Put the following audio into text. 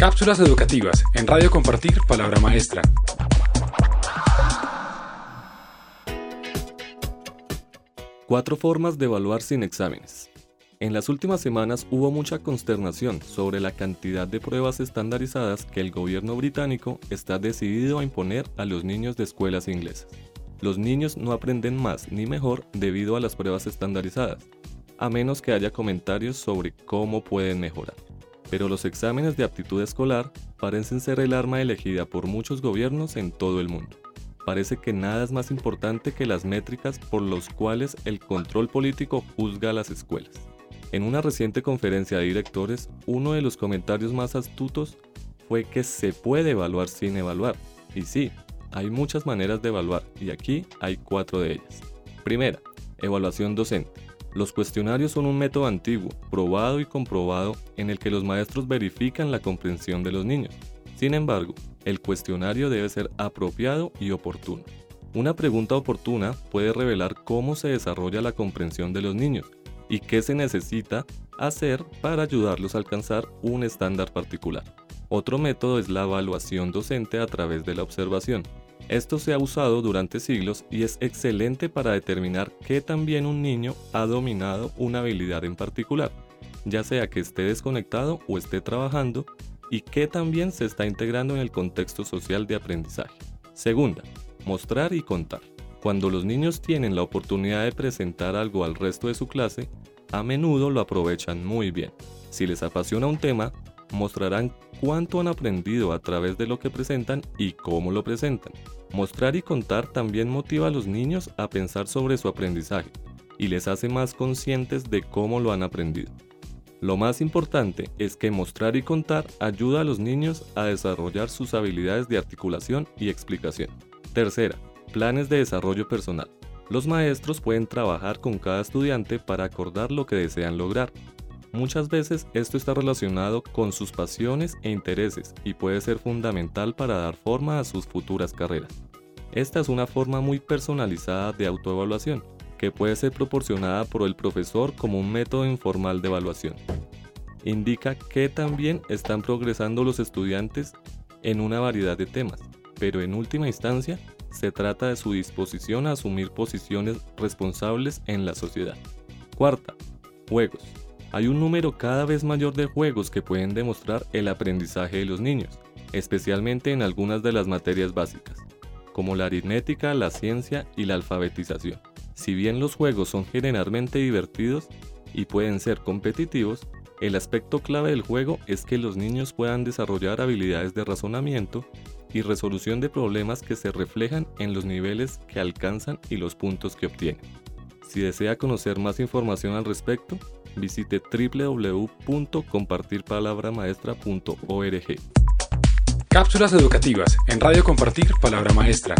Cápsulas educativas en Radio Compartir Palabra Maestra. Cuatro formas de evaluar sin exámenes. En las últimas semanas hubo mucha consternación sobre la cantidad de pruebas estandarizadas que el gobierno británico está decidido a imponer a los niños de escuelas inglesas. Los niños no aprenden más ni mejor debido a las pruebas estandarizadas, a menos que haya comentarios sobre cómo pueden mejorar. Pero los exámenes de aptitud escolar parecen ser el arma elegida por muchos gobiernos en todo el mundo. Parece que nada es más importante que las métricas por los cuales el control político juzga a las escuelas. En una reciente conferencia de directores, uno de los comentarios más astutos fue que se puede evaluar sin evaluar. Y sí, hay muchas maneras de evaluar y aquí hay cuatro de ellas. Primera, evaluación docente. Los cuestionarios son un método antiguo, probado y comprobado en el que los maestros verifican la comprensión de los niños. Sin embargo, el cuestionario debe ser apropiado y oportuno. Una pregunta oportuna puede revelar cómo se desarrolla la comprensión de los niños y qué se necesita hacer para ayudarlos a alcanzar un estándar particular. Otro método es la evaluación docente a través de la observación. Esto se ha usado durante siglos y es excelente para determinar qué también un niño ha dominado una habilidad en particular, ya sea que esté desconectado o esté trabajando, y qué también se está integrando en el contexto social de aprendizaje. Segunda, mostrar y contar. Cuando los niños tienen la oportunidad de presentar algo al resto de su clase, a menudo lo aprovechan muy bien. Si les apasiona un tema, mostrarán cuánto han aprendido a través de lo que presentan y cómo lo presentan. Mostrar y contar también motiva a los niños a pensar sobre su aprendizaje y les hace más conscientes de cómo lo han aprendido. Lo más importante es que mostrar y contar ayuda a los niños a desarrollar sus habilidades de articulación y explicación. Tercera, planes de desarrollo personal. Los maestros pueden trabajar con cada estudiante para acordar lo que desean lograr. Muchas veces esto está relacionado con sus pasiones e intereses y puede ser fundamental para dar forma a sus futuras carreras. Esta es una forma muy personalizada de autoevaluación, que puede ser proporcionada por el profesor como un método informal de evaluación. Indica que también están progresando los estudiantes en una variedad de temas, pero en última instancia se trata de su disposición a asumir posiciones responsables en la sociedad. Cuarta, juegos. Hay un número cada vez mayor de juegos que pueden demostrar el aprendizaje de los niños, especialmente en algunas de las materias básicas, como la aritmética, la ciencia y la alfabetización. Si bien los juegos son generalmente divertidos y pueden ser competitivos, el aspecto clave del juego es que los niños puedan desarrollar habilidades de razonamiento y resolución de problemas que se reflejan en los niveles que alcanzan y los puntos que obtienen. Si desea conocer más información al respecto, visite www.compartirpalabramaestra.org. Cápsulas educativas en Radio Compartir Palabra Maestra.